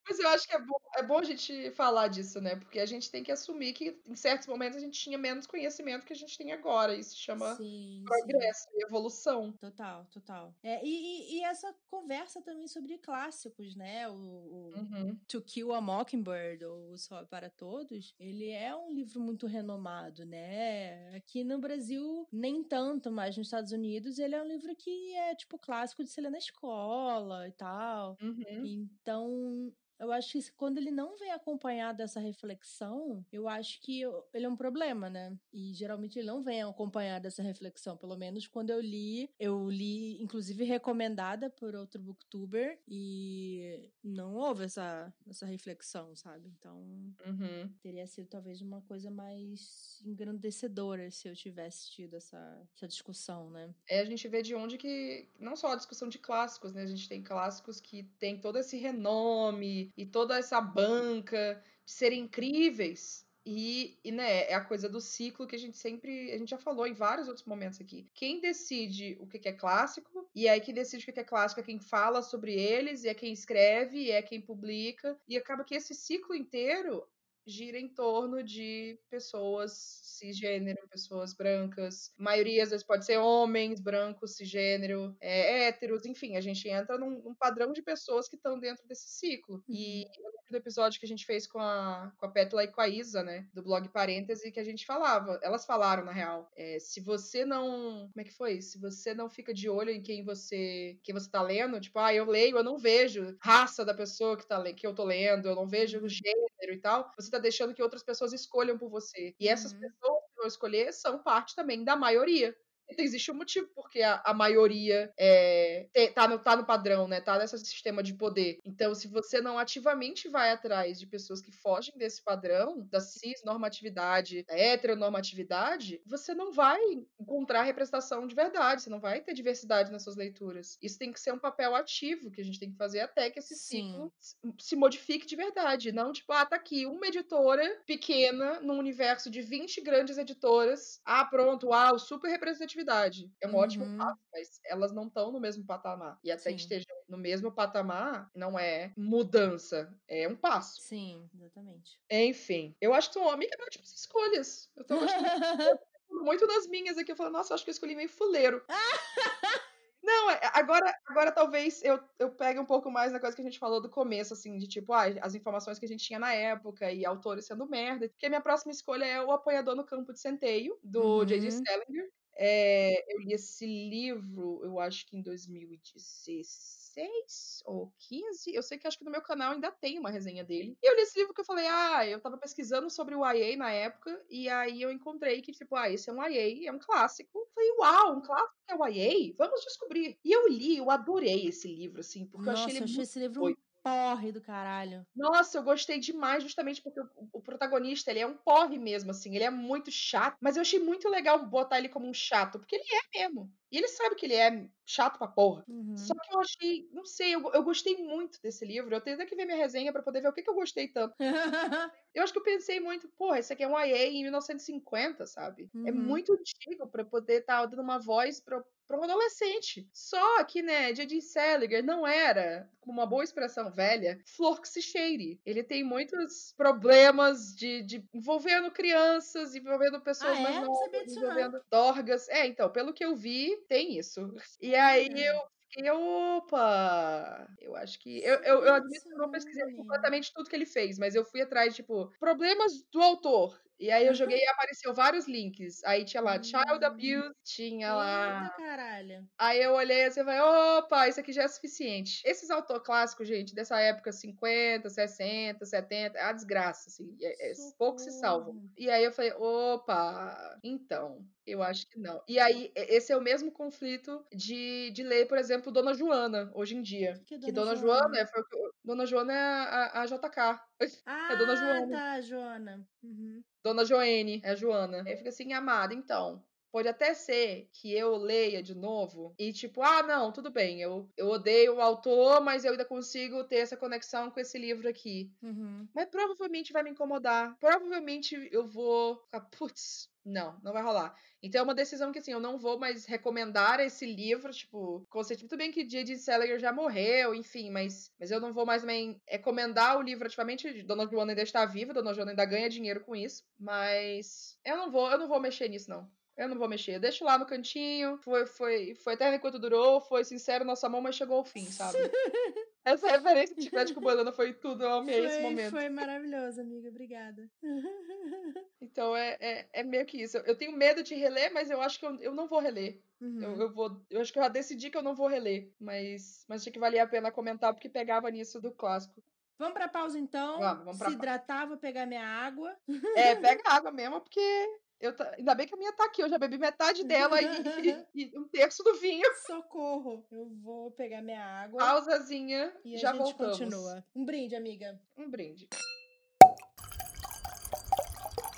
Mas eu acho que é bom, é bom a gente falar disso, né? Porque a gente tem que assumir que em certos momentos a gente tinha menos conhecimento que a gente tem agora. Isso se chama sim, progresso sim. e evolução. Total, total. É, e, e, essa conversa também sobre clássicos, né? O, o uhum. To Kill a Mockingbird, ou Só para Todos, ele é um livro muito renomado, né? Aqui no Brasil, nem tanto, mas nos Estados Unidos, ele é um livro que é, tipo, clássico de se ler na escola e tal. Uhum. Então, eu acho que quando ele não vem acompanhado dessa reflexão, eu acho que ele é um problema, né? E geralmente ele não vem acompanhado dessa reflexão. Pelo menos quando eu li, eu li, inclusive, recomendada por outro booktuber e não houve essa, essa reflexão, sabe? Então, uhum. teria sido talvez uma coisa mais engrandecedora se eu tivesse tido essa, essa discussão, né? É, a gente vê de onde que, não só a discussão de clássicos, né? A gente tem clássicos que tem todo esse renome e toda essa banca de serem incríveis. E, e, né, é a coisa do ciclo que a gente sempre. A gente já falou em vários outros momentos aqui. Quem decide o que é clássico, e aí quem decide o que é clássico é quem fala sobre eles, e é quem escreve, e é quem publica. E acaba que esse ciclo inteiro gira em torno de pessoas cisgênero, pessoas brancas. A maioria às vezes pode ser homens, brancos, cisgênero, é, héteros, enfim, a gente entra num, num padrão de pessoas que estão dentro desse ciclo. E uhum. eu lembro do episódio que a gente fez com a, com a Pétala e com a Isa, né, do blog Parêntese, que a gente falava, elas falaram na real, é, se você não, como é que foi? Se você não fica de olho em quem você, quem você tá lendo, tipo, ah, eu leio, eu não vejo raça da pessoa que, tá, que eu tô lendo, eu não vejo uhum. gênero e tal, você tá deixando que outras pessoas escolham por você. E essas uhum. pessoas que vão escolher são parte também da maioria. Então, existe um motivo porque a, a maioria é, te, tá, no, tá no padrão, né? Tá nesse sistema de poder. Então, se você não ativamente vai atrás de pessoas que fogem desse padrão, da cis-normatividade, da heteronormatividade, você não vai encontrar representação de verdade, você não vai ter diversidade nas suas leituras. Isso tem que ser um papel ativo que a gente tem que fazer até que esse Sim. ciclo se modifique de verdade. Não, tipo, ah, tá aqui uma editora pequena num universo de 20 grandes editoras. Ah, pronto, uau, super representatividade atividade. É um uhum. ótimo passo, mas elas não estão no mesmo patamar. E até Sim. que estejam no mesmo patamar, não é mudança, é um passo. Sim, exatamente. Enfim, eu acho que são amigas ótimas escolhas. Eu tô gostando muito das minhas aqui. Eu falo, nossa, acho que eu escolhi meio fuleiro. Não, é, agora, agora talvez eu, eu pegue um pouco mais da coisa que a gente falou do começo, assim, de tipo, ah, as informações que a gente tinha na época e autores sendo merda. Porque a minha próxima escolha é O Apoiador no Campo de Centeio, do uhum. J.D. Salinger. É, eu li esse livro, eu acho que em 2016 ou 15. Eu sei que acho que no meu canal ainda tem uma resenha dele. E eu li esse livro que eu falei, ah, eu tava pesquisando sobre o YA na época, e aí eu encontrei que, tipo, ah, esse é um YA, é um clássico. Eu falei, uau, um clássico é o YA? Vamos descobrir. E eu li, eu adorei esse livro, assim, porque Nossa, eu achei ele eu achei muito esse livro porre do caralho. Nossa, eu gostei demais, justamente porque o, o, protagonista, ele é um porre mesmo, assim. Ele é muito chato, mas eu achei muito legal botar ele como um chato, porque ele é mesmo. E ele sabe que ele é chato pra porra. Uhum. Só que eu achei, não sei, eu, eu gostei muito desse livro. Eu tenho até que ver minha resenha para poder ver o que, que eu gostei tanto. eu acho que eu pensei muito, porra, esse aqui é um IA em 1950, sabe? É uhum. É muito antigo para poder estar tá dando uma voz pra, para um adolescente. Só que, né, J.D. Salinger não era, com uma boa expressão velha, flor que se cheire. Ele tem muitos problemas de, de envolvendo crianças, envolvendo pessoas ah, mais é? novas, envolvendo dorgas. É, então, pelo que eu vi, tem isso. E aí eu fiquei, opa! Eu acho que. Eu, eu, eu admito que eu não pesquisei completamente tudo que ele fez, mas eu fui atrás, tipo, problemas do autor. E aí eu joguei e apareceu vários links. Aí tinha lá Child hum. Abuse, tinha lá. Eita caralho. Aí eu olhei e você vai, opa, isso aqui já é suficiente. Esses autor clássicos, gente, dessa época 50, 60, 70, é a desgraça, assim. É, é, poucos se salvam. E aí eu falei, opa, então, eu acho que não. E aí, esse é o mesmo conflito de, de ler, por exemplo, Dona Joana, hoje em dia. Que, que Dona, Joana, Joana foi, Dona Joana é a, a, a JK. Ah, é Dona Joana. tá, Joana. Uhum. Dona Joene, é a Joana. Aí fica assim, amada, então. Pode até ser que eu leia de novo e, tipo, ah, não, tudo bem, eu, eu odeio o autor, mas eu ainda consigo ter essa conexão com esse livro aqui. Uhum. Mas provavelmente vai me incomodar. Provavelmente eu vou ficar, putz, não, não vai rolar. Então é uma decisão que, assim, eu não vou mais recomendar esse livro, tipo, conceito. Tudo bem que J.D. Salinger já morreu, enfim, mas, mas eu não vou mais também recomendar o livro ativamente. Dona Joana ainda está viva, Dona Joana ainda ganha dinheiro com isso, mas eu não vou, eu não vou mexer nisso, não. Eu não vou mexer. Deixo lá no cantinho. Foi, foi, foi eterno enquanto durou. Foi sincero nossa mão, mas chegou ao fim, sabe? Essa referência de Chiclete com Banana foi tudo. Eu amei foi, esse momento. Foi maravilhoso, amiga. Obrigada. Então é, é, é, meio que isso. Eu tenho medo de reler, mas eu acho que eu, eu não vou reler. Uhum. Eu, eu, vou, eu acho que eu já decidi que eu não vou reler. Mas, mas achei que valia a pena comentar porque pegava nisso do clássico. Vamos pra pausa então. Vamos, vamos Se hidratar, vou pegar minha água. É, pega água mesmo, porque eu, ainda bem que a minha tá aqui, eu já bebi metade dela e, e, um terço do vinho. Socorro! Eu vou pegar minha água. Pausazinha e já a gente voltamos. continua. Um brinde, amiga. Um brinde.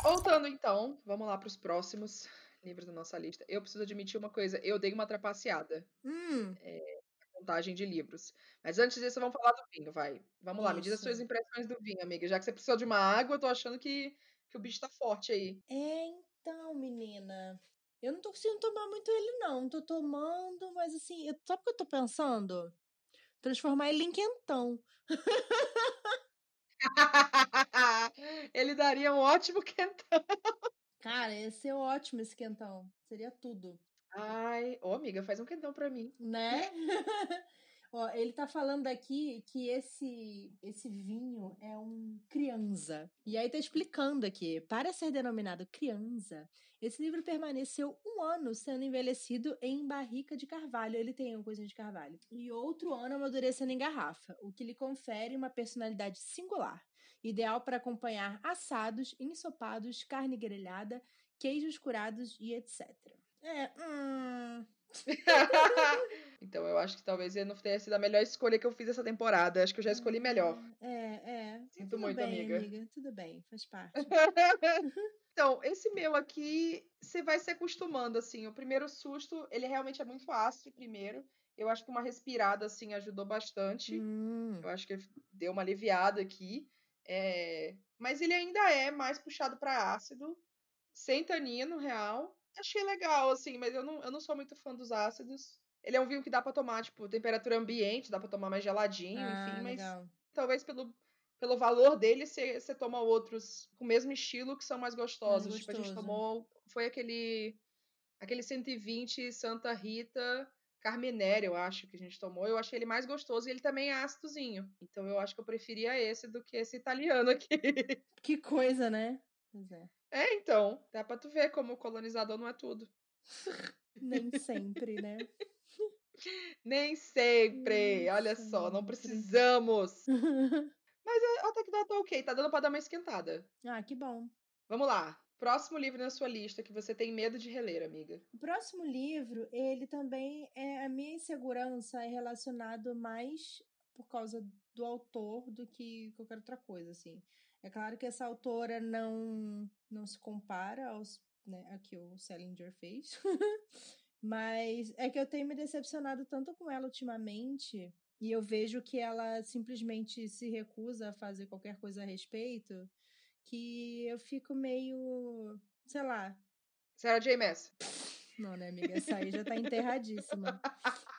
Voltando então, vamos lá para os próximos livros da nossa lista. Eu preciso admitir uma coisa, eu dei uma trapaceada. Hum. É, contagem de livros. Mas antes disso, vamos falar do vinho, vai. Vamos lá, Isso. me diz as suas impressões do vinho, amiga. Já que você precisou de uma água, eu tô achando que, que o bicho tá forte aí. É, então, menina. Eu não tô conseguindo tomar muito ele, não. Tô tomando, mas assim, eu, sabe o que eu tô pensando? Transformar ele em quentão. ele daria um ótimo quentão. Cara, ia ser ótimo esse quentão. Seria tudo. Ai, ô amiga, faz um quentão pra mim. Né? Ó, ele tá falando aqui que esse esse vinho é um criança. E aí tá explicando aqui, para ser denominado criança, esse livro permaneceu um ano sendo envelhecido em barrica de carvalho. Ele tem uma coisa de carvalho. E outro ano amadurecendo em garrafa, o que lhe confere uma personalidade singular, ideal para acompanhar assados, ensopados, carne grelhada, queijos curados e etc. É, hum, então eu acho que talvez ele não tenha sido a melhor escolha que eu fiz essa temporada. Acho que eu já escolhi melhor. É, é. Sinto Tudo muito, bem, amiga. amiga. Tudo bem, faz parte. então, esse meu aqui, você vai se acostumando, assim. O primeiro susto, ele realmente é muito ácido primeiro. Eu acho que uma respirada, assim, ajudou bastante. Hum. Eu acho que deu uma aliviada aqui. É... Mas ele ainda é mais puxado para ácido, sem tanino real achei legal, assim, mas eu não, eu não sou muito fã dos ácidos. Ele é um vinho que dá para tomar, tipo, temperatura ambiente, dá para tomar mais geladinho, ah, enfim, mas legal. talvez pelo, pelo valor dele você, toma outros com o mesmo estilo que são mais gostosos. Mais tipo, a gente tomou. Foi aquele. Aquele 120 Santa Rita Carmenere, eu acho que a gente tomou. Eu achei ele mais gostoso e ele também é ácidozinho. Então eu acho que eu preferia esse do que esse italiano aqui. Que coisa, né? Pois é. É, então. Dá pra tu ver como o colonizador não é tudo. Nem sempre, né? Nem sempre. Nem Olha sempre. só, não precisamos. Mas até que dá tá ok, tá dando pra dar uma esquentada. Ah, que bom. Vamos lá. Próximo livro na sua lista que você tem medo de reler, amiga. O próximo livro, ele também é a minha insegurança é relacionado mais por causa do autor do que qualquer outra coisa, assim. É claro que essa autora não, não se compara aos né, a que o Salinger fez, mas é que eu tenho me decepcionado tanto com ela ultimamente e eu vejo que ela simplesmente se recusa a fazer qualquer coisa a respeito, que eu fico meio, sei lá. Sarah J. Maas. Não, né, amiga? Essa aí já tá enterradíssima.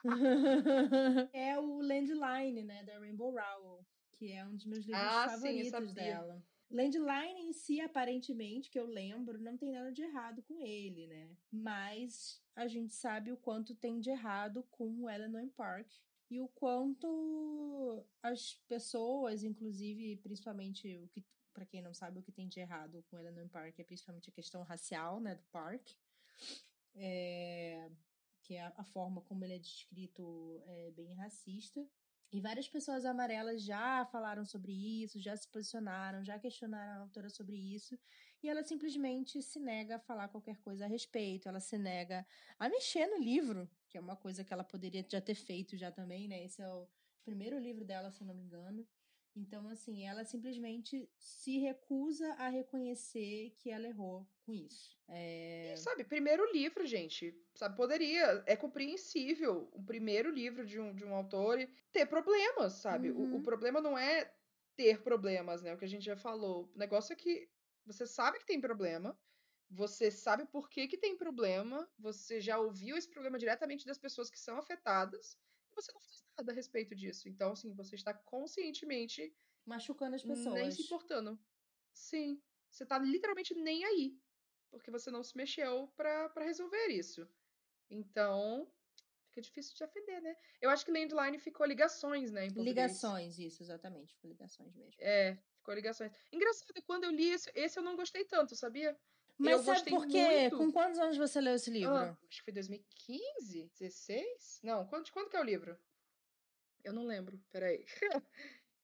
é o Landline, né, da Rainbow Rowell que é um dos meus livros ah, favoritos sim, dela. Landline em si, aparentemente, que eu lembro, não tem nada de errado com ele, né? Mas a gente sabe o quanto tem de errado com o Eleanor Park e o quanto as pessoas, inclusive, principalmente o que para quem não sabe o que tem de errado com Eleanor Park é principalmente a questão racial, né, do Park. É, que é a, a, forma como ele é descrito é bem racista. E várias pessoas amarelas já falaram sobre isso, já se posicionaram, já questionaram a autora sobre isso. E ela simplesmente se nega a falar qualquer coisa a respeito. Ela se nega a mexer no livro, que é uma coisa que ela poderia já ter feito já também, né? Esse é o primeiro livro dela, se eu não me engano. Então, assim, ela simplesmente se recusa a reconhecer que ela errou com isso. É... E, sabe, primeiro livro, gente, sabe, poderia, é compreensível o primeiro livro de um, de um autor ter problemas, sabe? Uhum. O, o uhum. problema não é ter problemas, né? O que a gente já falou. O negócio é que você sabe que tem problema, você sabe por que, que tem problema, você já ouviu esse problema diretamente das pessoas que são afetadas, e você não faz nada a respeito disso. Então, assim, você está conscientemente machucando as pessoas. Nem se importando. Sim. Você tá literalmente nem aí. Porque você não se mexeu para resolver isso. Então, fica difícil de defender, né? Eu acho que landline ficou ligações, né? ligações, isso, exatamente. Ficou ligações mesmo. É, ficou ligações. Engraçado, quando eu li esse, esse eu não gostei tanto, sabia? Mas eu sabe por quê? Muito... Com quantos anos você leu esse livro? Ah, acho que foi 2015, 16? Não, quando, quando que é o livro? Eu não lembro, peraí.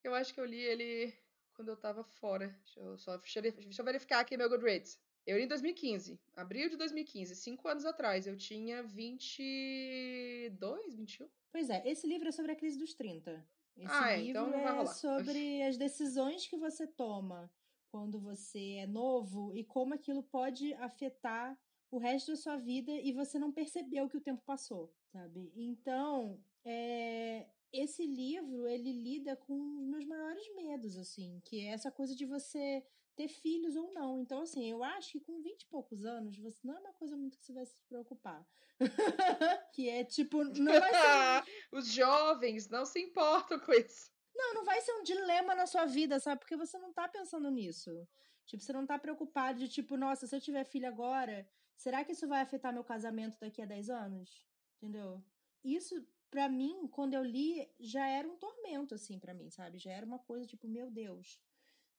eu acho que eu li ele quando eu tava fora. Deixa eu só deixa eu verificar aqui meu Goodreads. Eu li em 2015, abril de 2015, cinco anos atrás. Eu tinha 22, 21. Pois é, esse livro é sobre a crise dos 30. Esse ah, é, então livro então é sobre as decisões que você toma quando você é novo e como aquilo pode afetar o resto da sua vida e você não percebeu que o tempo passou, sabe? Então, é, esse livro ele lida com os meus maiores medos, assim, que é essa coisa de você ter filhos ou não. Então, assim, eu acho que com 20 e poucos anos, você não é uma coisa muito que você vai se preocupar. que é tipo, não vai ser... Os jovens não se importam com isso. Não, não vai ser um dilema na sua vida, sabe? Porque você não tá pensando nisso. Tipo, você não tá preocupado de tipo, nossa, se eu tiver filho agora, será que isso vai afetar meu casamento daqui a 10 anos? Entendeu? Isso, para mim, quando eu li, já era um tormento, assim, para mim, sabe? Já era uma coisa tipo, meu Deus,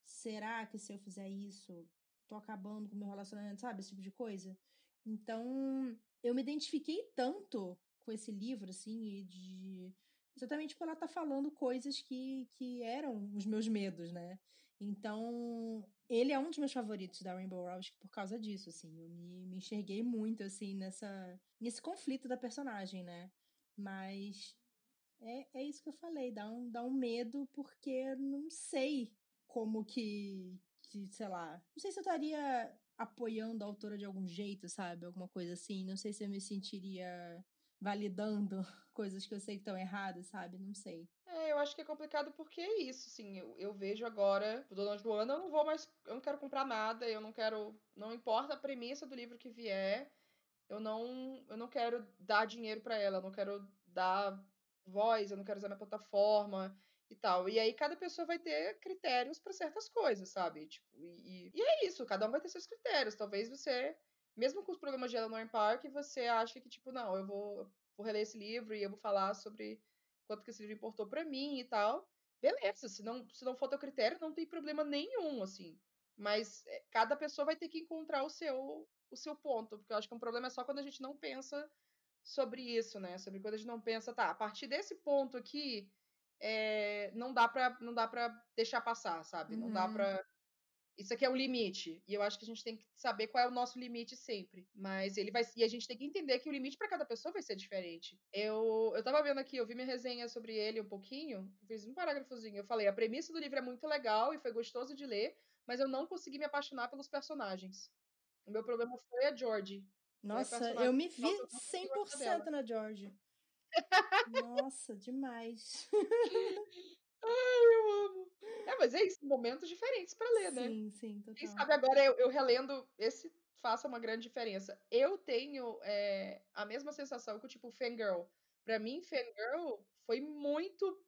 será que se eu fizer isso, tô acabando com o meu relacionamento, sabe? Esse tipo de coisa. Então, eu me identifiquei tanto com esse livro, assim, de Exatamente porque ela tá falando coisas que, que eram os meus medos, né? Então, ele é um dos meus favoritos da Rainbow Rowell por causa disso, assim. Eu me, me enxerguei muito, assim, nessa, nesse conflito da personagem, né? Mas é, é isso que eu falei, dá um, dá um medo porque eu não sei como que, que, sei lá, não sei se eu estaria apoiando a autora de algum jeito, sabe? Alguma coisa assim. Não sei se eu me sentiria validando coisas que eu sei que estão erradas, sabe? Não sei. É, eu acho que é complicado porque é isso, assim, eu, eu vejo agora, o Dona Joana, eu não vou mais, eu não quero comprar nada, eu não quero, não importa a premissa do livro que vier, eu não, eu não quero dar dinheiro para ela, eu não quero dar voz, eu não quero usar minha plataforma e tal. E aí cada pessoa vai ter critérios para certas coisas, sabe? Tipo, e, e, é isso, cada um vai ter seus critérios. Talvez você mesmo com os programas de Eleanor Park, você acha que, tipo, não, eu vou, vou reler esse livro e eu vou falar sobre quanto que esse livro importou para mim e tal. Beleza, se não, se não for teu critério, não tem problema nenhum, assim. Mas é, cada pessoa vai ter que encontrar o seu, o seu ponto, porque eu acho que um problema é só quando a gente não pensa sobre isso, né? Sobre quando a gente não pensa, tá, a partir desse ponto aqui, é, não dá pra, não dá pra deixar passar, sabe? Uhum. Não dá uhum. Isso aqui é um limite. E eu acho que a gente tem que saber qual é o nosso limite sempre. Mas ele vai. E a gente tem que entender que o limite para cada pessoa vai ser diferente. Eu, eu tava vendo aqui, eu vi minha resenha sobre ele um pouquinho. Fiz um parágrafozinho. Eu falei: a premissa do livro é muito legal e foi gostoso de ler, mas eu não consegui me apaixonar pelos personagens. O meu problema foi a George. Nossa, eu me vi Nossa, 100% na George. Nossa, demais. Ai, eu amo. É, mas é isso, momentos diferentes para ler, né? Sim, sim, total. Quem sabe agora eu, eu relendo esse faça uma grande diferença. Eu tenho é, a mesma sensação que o tipo Fangirl. Pra mim, Fangirl foi muito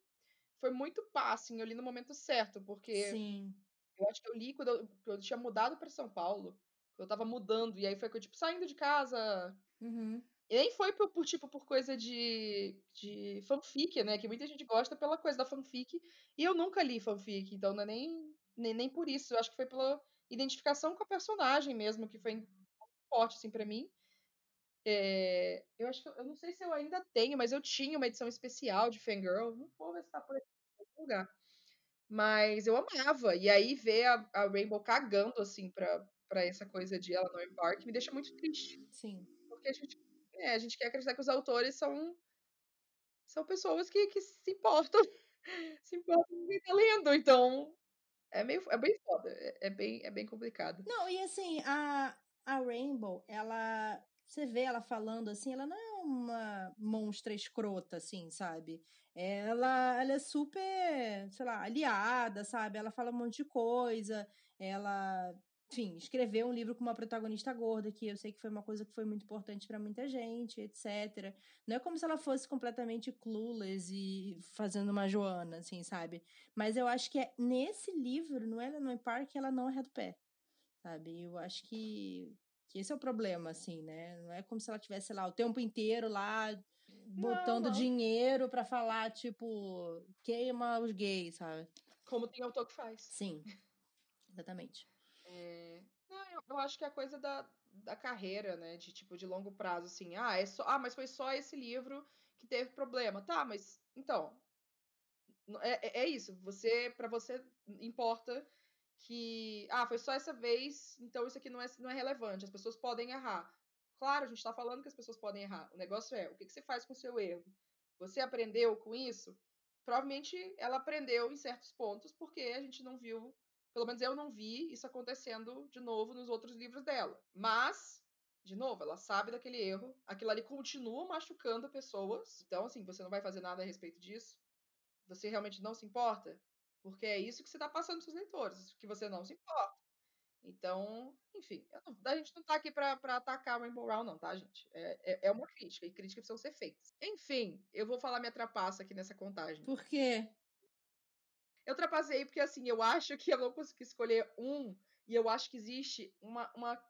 foi muito passing, eu li no momento certo, porque Sim. eu acho que eu li quando eu, eu tinha mudado para São Paulo, eu tava mudando, e aí foi que eu, tipo, saindo de casa, uhum. E nem foi por, por, tipo, por coisa de, de fanfic, né? Que muita gente gosta pela coisa da fanfic. E eu nunca li fanfic, então não é nem, nem, nem por isso. Eu acho que foi pela identificação com a personagem mesmo, que foi forte, assim, para mim. É, eu acho que eu não sei se eu ainda tenho, mas eu tinha uma edição especial de Fangirl. Não vou ver se tá por aqui em algum lugar. Mas eu amava. E aí ver a, a Rainbow cagando, assim, pra, pra essa coisa de ela não Park me deixa muito triste. Sim. Porque a gente é, a gente quer acreditar que os autores são são pessoas que, que se importam se importa ninguém tá lendo, então é meio é bem foda, é, é, bem é bem complicado. Não, e assim, a a Rainbow, ela você vê ela falando assim, ela não é uma monstra escrota, assim, sabe? Ela, ela é super, sei lá, aliada, sabe? Ela fala um monte de coisa, ela enfim, escrever um livro com uma protagonista gorda, que eu sei que foi uma coisa que foi muito importante para muita gente, etc. Não é como se ela fosse completamente clueless e fazendo uma Joana, assim, sabe? Mas eu acho que é nesse livro, no Eleanor Park, ela não é do pé, sabe? Eu acho que, que esse é o problema, assim, né? Não é como se ela tivesse lá o tempo inteiro lá botando não, não. dinheiro para falar, tipo, queima os gays, sabe? Como tem autor que faz. Sim, exatamente. É... Não, eu, eu, acho que é a coisa da, da carreira, né? De tipo, de longo prazo, assim. Ah, é só, ah, mas foi só esse livro que teve problema. Tá, mas então. É, é, é isso. Você, para você, importa que. Ah, foi só essa vez, então isso aqui não é, não é relevante. As pessoas podem errar. Claro, a gente tá falando que as pessoas podem errar. O negócio é, o que, que você faz com o seu erro? Você aprendeu com isso? Provavelmente ela aprendeu em certos pontos, porque a gente não viu pelo menos eu não vi isso acontecendo de novo nos outros livros dela. Mas, de novo, ela sabe daquele erro. Aquilo ali continua machucando pessoas. Então, assim, você não vai fazer nada a respeito disso. Você realmente não se importa? Porque é isso que você está passando para seus leitores, que você não se importa. Então, enfim, não, a gente não tá aqui para atacar Rainbow Round, não, tá, gente? É, é, é, uma crítica, e críticas precisam ser feitas. Enfim, eu vou falar minha trapaça aqui nessa contagem. Por quê? Eu trapacei porque, assim, eu acho que eu não consegui escolher um, e eu acho que existe uma, uma,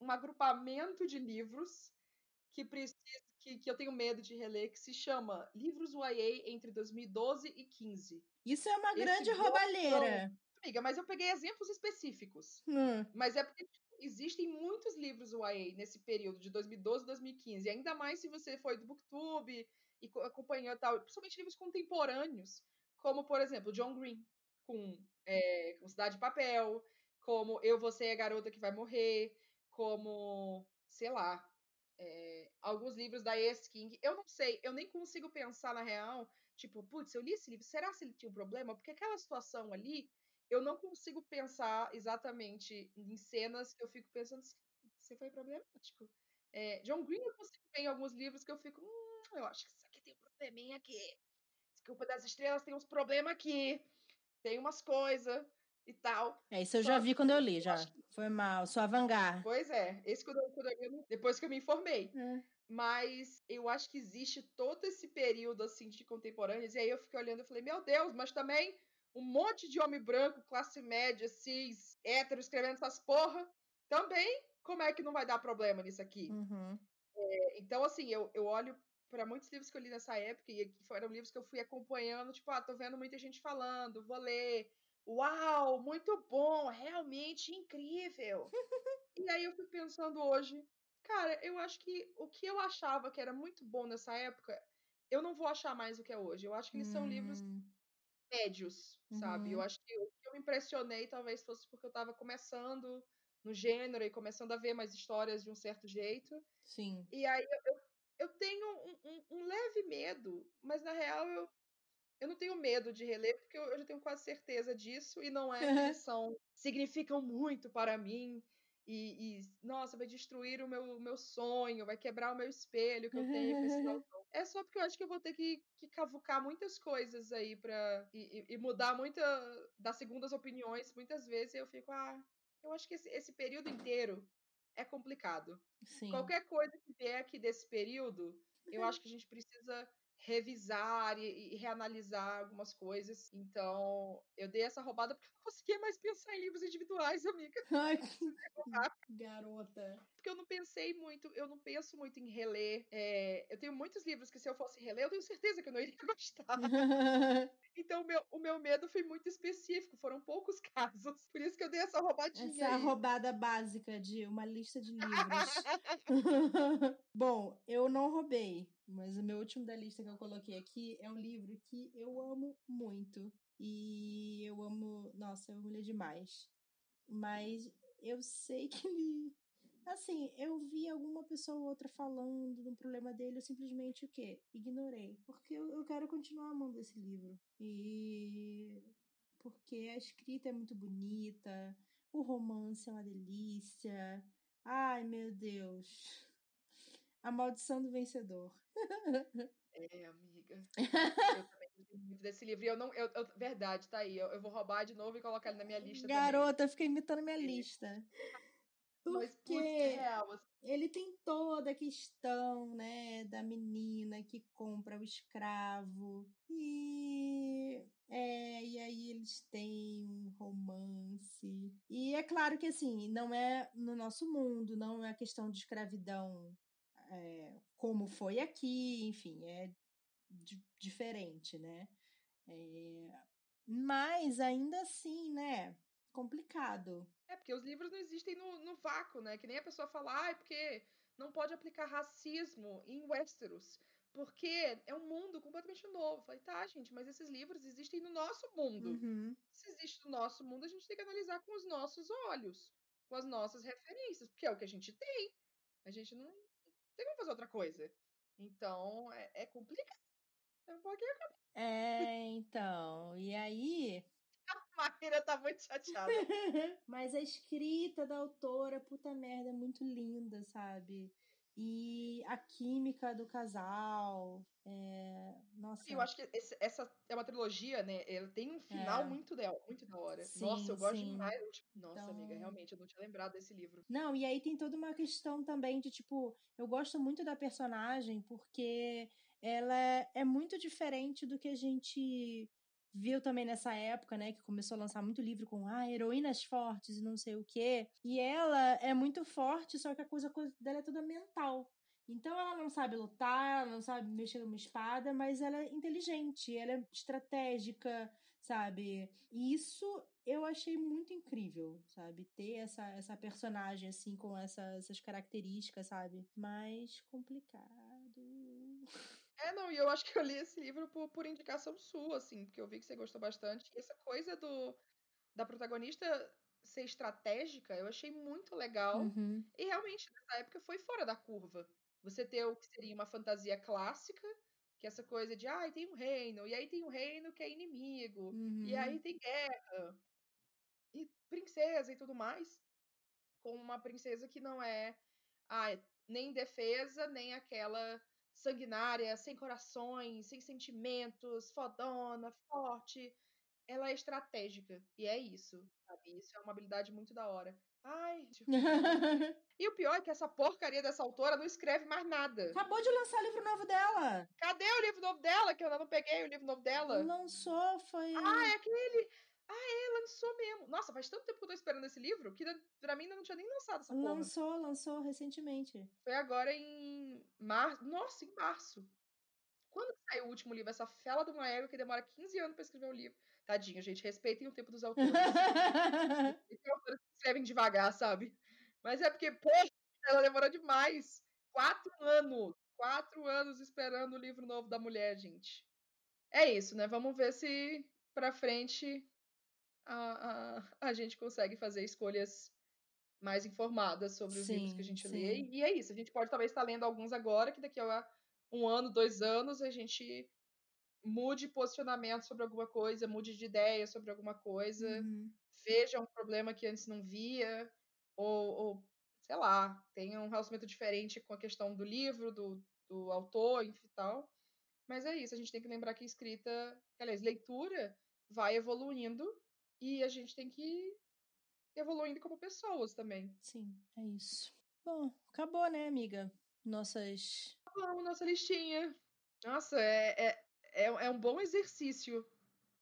um agrupamento de livros que precisa que, que eu tenho medo de reler, que se chama Livros YA entre 2012 e 15. Isso é uma Esse grande roubalheira. Amiga, mas eu peguei exemplos específicos. Hum. Mas é porque tipo, existem muitos livros YA nesse período de 2012 e 2015. Ainda mais se você foi do Booktube e acompanhou tal, principalmente livros contemporâneos como, por exemplo, John Green, com, é, com Cidade de Papel, como Eu, Você é a Garota que Vai Morrer, como, sei lá, é, alguns livros da E.S. King. Eu não sei, eu nem consigo pensar na real, tipo, putz, eu li esse livro, será que ele tinha um problema? Porque aquela situação ali, eu não consigo pensar exatamente em cenas que eu fico pensando, se foi problemático. É, John Green eu consigo ver em alguns livros que eu fico, hum, eu acho que isso aqui tem um probleminha aqui. Culpa das Estrelas tem uns problemas aqui, tem umas coisas e tal. É, isso eu Só já vi quando eu li, já. Que... Foi mal, só vangar. Pois é, esse quando eu, quando eu, depois que eu me informei. É. Mas eu acho que existe todo esse período, assim, de contemporâneos, e aí eu fiquei olhando e falei, meu Deus, mas também um monte de homem branco, classe média, cis, hétero, escrevendo essas porra, também, como é que não vai dar problema nisso aqui? Uhum. É, então, assim, eu, eu olho para muitos livros que eu li nessa época, e que foram livros que eu fui acompanhando, tipo, ah, tô vendo muita gente falando, vou ler. Uau, muito bom, realmente incrível. e aí eu fui pensando hoje, cara, eu acho que o que eu achava que era muito bom nessa época, eu não vou achar mais o que é hoje. Eu acho que eles hum. são livros hum. médios, uhum. sabe? Eu uhum. acho que o que eu me impressionei talvez fosse porque eu tava começando no gênero e começando a ver mais histórias de um certo jeito. Sim. E aí eu, eu tenho um, um, um, leve medo, mas na real eu, eu não tenho medo de reler, porque eu, eu já tenho quase certeza disso, e não é que eles são, significam muito para mim, e, e, nossa, vai destruir o meu, meu sonho, vai quebrar o meu espelho que eu tenho com esse autor. É só porque eu acho que eu vou ter que, que cavucar muitas coisas aí pra. E, e, mudar muita. das segundas opiniões, muitas vezes eu fico, ah, eu acho que esse, esse período inteiro é complicado. Sim. Qualquer coisa que vier aqui desse período, eu acho que a gente precisa revisar e, e, reanalisar algumas coisas. Então, eu dei essa roubada porque eu não conseguia mais pensar em livros individuais, amiga. Ai, garota. Porque eu não pensei muito, eu não penso muito em reler. É, eu tenho muitos livros que se eu fosse reler, eu tenho certeza que eu não iria gostar. então, o meu, o meu medo foi muito específico, foram poucos casos. Por isso que eu dei essa roubadinha. Essa aí. roubada básica de uma lista de livros. Bom, eu não roubei. Mas o meu último da lista que eu coloquei aqui é um livro que eu amo muito. E eu amo. Nossa, eu amo ler demais. Mas eu sei que ele. Assim, eu vi alguma pessoa ou outra falando do problema dele, eu simplesmente o quê? Ignorei. Porque eu, eu quero continuar amando esse livro. E porque a escrita é muito bonita, o romance é uma delícia. Ai, meu Deus. A maldição do vencedor. É, amiga. Eu também gostei muito desse livro. E eu não. Eu, eu, verdade, tá aí. Eu, eu, vou roubar de novo e colocar ele na minha lista. Garota, também. eu fiquei imitando minha lista. Porque assim. ele tem toda a questão, né, da menina que compra o escravo. E é, e aí eles têm um romance. E é claro que assim, não é no nosso mundo, não é questão de escravidão é, como foi aqui, enfim, é diferente, né? É, mas ainda assim, né? Complicado. É, porque os livros não existem no, no vácuo, né? Que nem a pessoa fala, ah, é porque não pode aplicar racismo em Westeros. Porque é um mundo completamente novo. falei, tá, gente, mas esses livros existem no nosso mundo. Uhum. Se existe no nosso mundo, a gente tem que analisar com os nossos olhos, com as nossas referências, porque é o que a gente tem. A gente não tem como fazer outra coisa. Então, é, é complicado. É um pouquinho complicado. É, então. E aí. A Maíra tá muito chateada. Mas a escrita da autora, puta merda, é muito linda, sabe? E a química do casal. É... Nossa. Eu acho que esse, essa é uma trilogia, né? Ela tem um final é. muito, da, muito da hora. Sim, Nossa, eu gosto sim. demais. Tipo, nossa, então... amiga, realmente, eu não tinha lembrado desse livro. Não, e aí tem toda uma questão também de, tipo, eu gosto muito da personagem porque ela é muito diferente do que a gente viu também nessa época, né, que começou a lançar muito livro com ah, heroínas fortes e não sei o quê. E ela é muito forte, só que a coisa, a coisa dela é toda mental. Então ela não sabe lutar, ela não sabe mexer numa espada, mas ela é inteligente, ela é estratégica, sabe? E isso eu achei muito incrível, sabe? Ter essa, essa personagem assim com essa, essas características, sabe? Mais complicado. É, não, e eu acho que eu li esse livro por, por indicação sua, assim, porque eu vi que você gostou bastante. E essa coisa do da protagonista ser estratégica, eu achei muito legal. Uhum. E realmente, nessa época, foi fora da curva. Você ter o que seria uma fantasia clássica, que é essa coisa de, ah, tem um reino, e aí tem um reino que é inimigo, uhum. e aí tem guerra, e princesa e tudo mais, com uma princesa que não é ah, nem defesa, nem aquela sanguinária, sem corações, sem sentimentos, fodona, forte. Ela é estratégica. E é isso, sabe? Isso é uma habilidade muito da hora. Ai. Tipo... e o pior é que essa porcaria dessa autora não escreve mais nada. Acabou de lançar o livro novo dela. Cadê o livro novo dela? Que eu ainda não peguei o livro novo dela. Lançou, foi. Ah, é aquele. Ah, é, lançou mesmo. Nossa, faz tanto tempo que eu tô esperando esse livro que pra mim ainda não tinha nem lançado essa porra. Lançou, lançou recentemente. Foi agora em março. Nossa, em março. Quando saiu o último livro? Essa fela de uma égua que demora 15 anos pra escrever um livro. Tadinho, gente. Respeitem o tempo dos autores. Tem autores que escrevem devagar, sabe? Mas é porque, porra, ela demorou demais. Quatro anos. Quatro anos esperando o livro novo da mulher, gente. É isso, né? Vamos ver se pra frente a, a, a gente consegue fazer escolhas mais informadas sobre os sim, livros que a gente sim. lê. E é isso. A gente pode talvez estar lendo alguns agora, que daqui a um ano, dois anos, a gente mude posicionamento sobre alguma coisa, mude de ideia sobre alguma coisa, uhum. veja um problema que antes não via, ou, ou, sei lá, tenha um relacionamento diferente com a questão do livro, do, do autor, enfim tal. Mas é isso, a gente tem que lembrar que escrita, aliás, leitura vai evoluindo e a gente tem que evoluindo como pessoas também. Sim, é isso. Bom, acabou, né, amiga? Nossas. Acabou nossa listinha. Nossa, é, é, é, é um bom exercício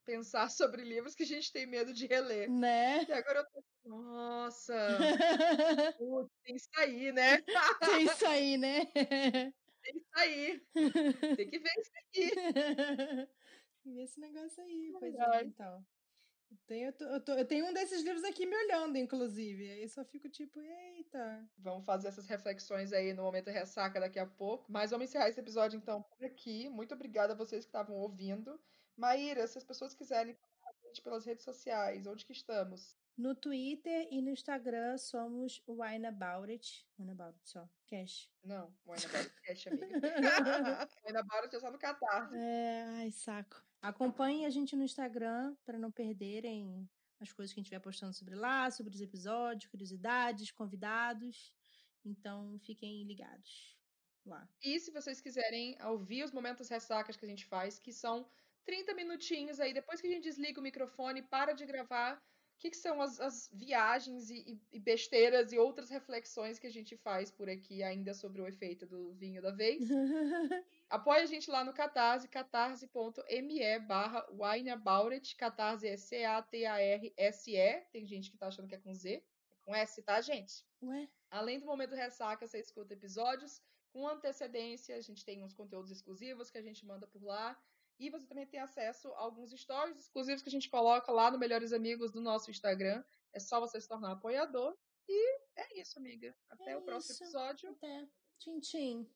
pensar sobre livros que a gente tem medo de reler. Né? E agora eu tô. Nossa! Putz, tem isso aí, né? tem isso aí, né? tem isso aí. Tem que ver isso aqui. Tem que ver esse negócio aí. Pois é, então. Eu tenho, eu, tô, eu tenho um desses livros aqui me olhando, inclusive. Aí só fico tipo, eita. Vamos fazer essas reflexões aí no momento ressaca daqui a pouco. Mas vamos encerrar esse episódio então por aqui. Muito obrigada a vocês que estavam ouvindo. Maíra, se as pessoas quiserem falar a gente pelas redes sociais, onde que estamos? No Twitter e no Instagram somos Wine About It. Wine About It só. Cash. Não, Wine About It Cash, amiga. Wine About It é só no Catar. É, ai, saco. Acompanhem a gente no Instagram para não perderem as coisas que a gente vai postando sobre lá, sobre os episódios, curiosidades, convidados. Então, fiquem ligados lá. E se vocês quiserem ouvir os momentos ressacas que a gente faz, que são 30 minutinhos aí, depois que a gente desliga o microfone, para de gravar, o que, que são as, as viagens e, e, besteiras e outras reflexões que a gente faz por aqui ainda sobre o efeito do vinho da vez. Apoie a gente lá no Catarse, catarse.me barra wineaboutit, Catarse é C-A-T-A-R-S-E, tem gente que tá achando que é com Z, é com S, tá, gente? Ué? Além do Momento Ressaca, você escuta episódios com antecedência, a gente tem uns conteúdos exclusivos que a gente manda por lá, e você também tem acesso a alguns stories exclusivos que a gente coloca lá no Melhores Amigos do nosso Instagram. É só você se tornar apoiador. E é isso, amiga. Até é o próximo isso. episódio. Até. Tchim, tchim.